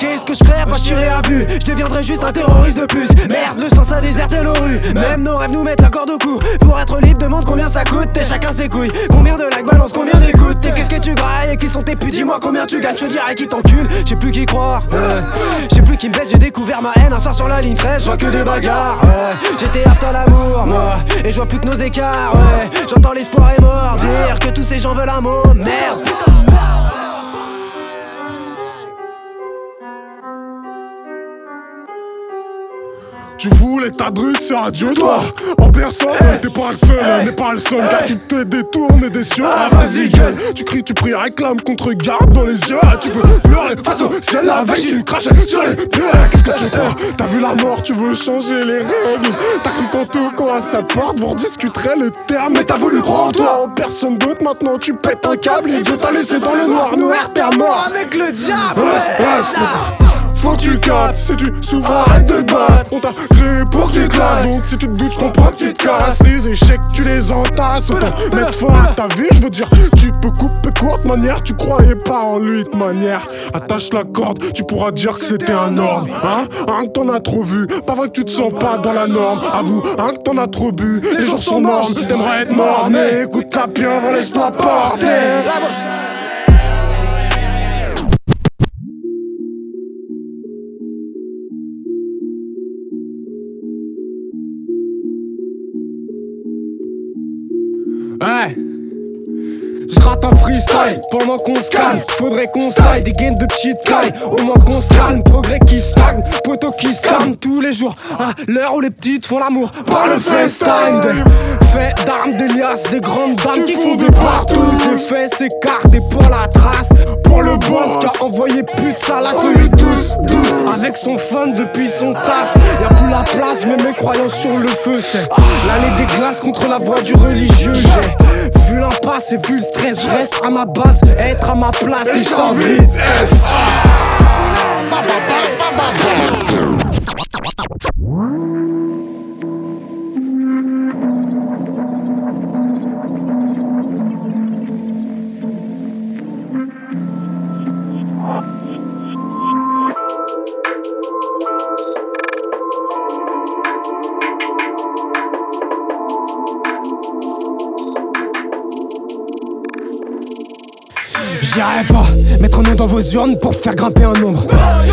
ce que je ferais, pas je tirerais à vue? Je deviendrais juste un terroriste de plus. Merde, le sens a déserté nos rues. Même nos rêves nous mettent la corde au cou. Pour être libre, demande combien ça coûte. Et chacun ses couilles. Combien de likes balance, combien d'écoutes? Et qu'est-ce que tu grailles? Et qui sont tes putes? Dis-moi combien tu gagnes, je te dirai qui t'encule. J'ai plus qui croire. J'ai plus qui me baisse, j'ai découvert ma haine. Un soir sur la ligne 13, je vois que des bagarres. J'étais apte à l'amour, moi. Et je vois plus que nos écarts. Ouais. J'entends l'espoir est mort. Dire que tous ces gens veulent un mot. Merde. Tu voulais t'adresser à Dieu, toi. En personne, t'es pas le seul, n'est pas le seul Car tu te détournes des cieux, ah vas-y gueule. Tu cries, tu pries, réclame qu'on te regarde dans les yeux. Tu peux pleurer face au ciel la veille Tu craches sur les pieds, qu'est-ce que tu crois? T'as vu la mort, tu veux changer les règles. T'as cru tantôt quand à sa porte, vous rediscuterez les termes Mais t'as voulu croire en toi, en personne d'autre Maintenant tu pètes un câble. Et Dieu t'a laissé dans le noir. Noir, t'es à mort. Avec le diable. Ouais, ouais, c'est- tu casses, si tu souffres arrête de battre. On t'a créé pour que Donc si tu te doutes je comprends que tu te casses. Les échecs tu les entasses. Autant mettre fin à ta vie Je veux dire tu peux couper courte manière. Tu croyais pas en lui de manière. Attache la corde tu pourras dire que c'était un ordre. Hein? Hein que t'en as trop vu. Pas vrai que tu te sens pas dans la norme. Avoue hein que t'en as trop bu. Les jours sont morts T'aimerais être mort Mais écoute la pieuvre laisse-toi porter Ouais. Je rate un freestyle pendant qu'on se calme. Faudrait qu'on se taille des gains de petite taille. Au moins qu'on se calme, progrès qui stagne, poteau qui calme tous les jours. À l'heure où les petites font l'amour par le FaceTime. Fait d'armes, des liasses, des grandes dames qui font des partout. Les faits s'écartent et pour la trace. Pour le boss qui a envoyé pute sale à celui de tous. tous. Avec son fun depuis son taf. Y'a plus la place, mets mes croyances sur le feu. C'est l'allée des glaces contre la voix du religieux. J'ai vu l'impasse et vu le stress, je reste à ma base, être à ma place et j'en vite. F. J'irai pas mettre un nom dans vos urnes pour faire grimper un nombre.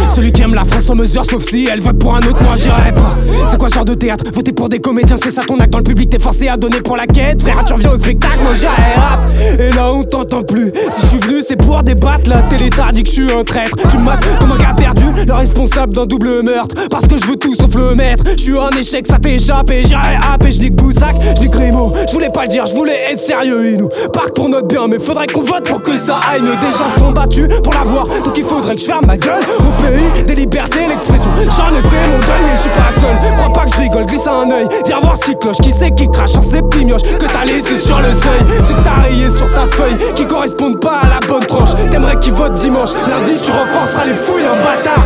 Celui qui aime la France en mesure, sauf si elle vote pour un autre, moi j'irai pas. C'est quoi ce genre de théâtre? Voter pour des comédiens, c'est ça ton acte dans le public, t'es forcé à donner pour la quête. Frère, tu reviens au spectacle, moi j'irai. Et là on t'entend plus. Si je suis venu, c'est pour débattre. La télé dit que je suis un traître. Tu me mates comme un gars perdu, le responsable d'un double meurtre. Parce que je veux tout sauf le maître. Je suis un échec, ça t'échappe et j'irai rap et je dis que Boussac, je dis Grimaud. Je voulais pas le dire, je voulais être sérieux. Ils nous pour notre bien, mais faudrait qu'on vote pour que ça aille Des gens sont battus pour l'avoir, donc il faudrait que je ferme ma gueule. Au pays des libertés, l'expression. J'en ai fait mon deuil, mais je suis pas seul. Crois pas que je rigole, glisse un œil. Viens voir si cloche, qui c'est qui crache sur ces pimioches que t'as laissé sur le seuil. C'est que t'as rayé sur ta feuille qui correspondent pas à la bonne tranche. T'aimerais qu'ils votent dimanche, lundi tu renforceras les fouilles, un bâtard.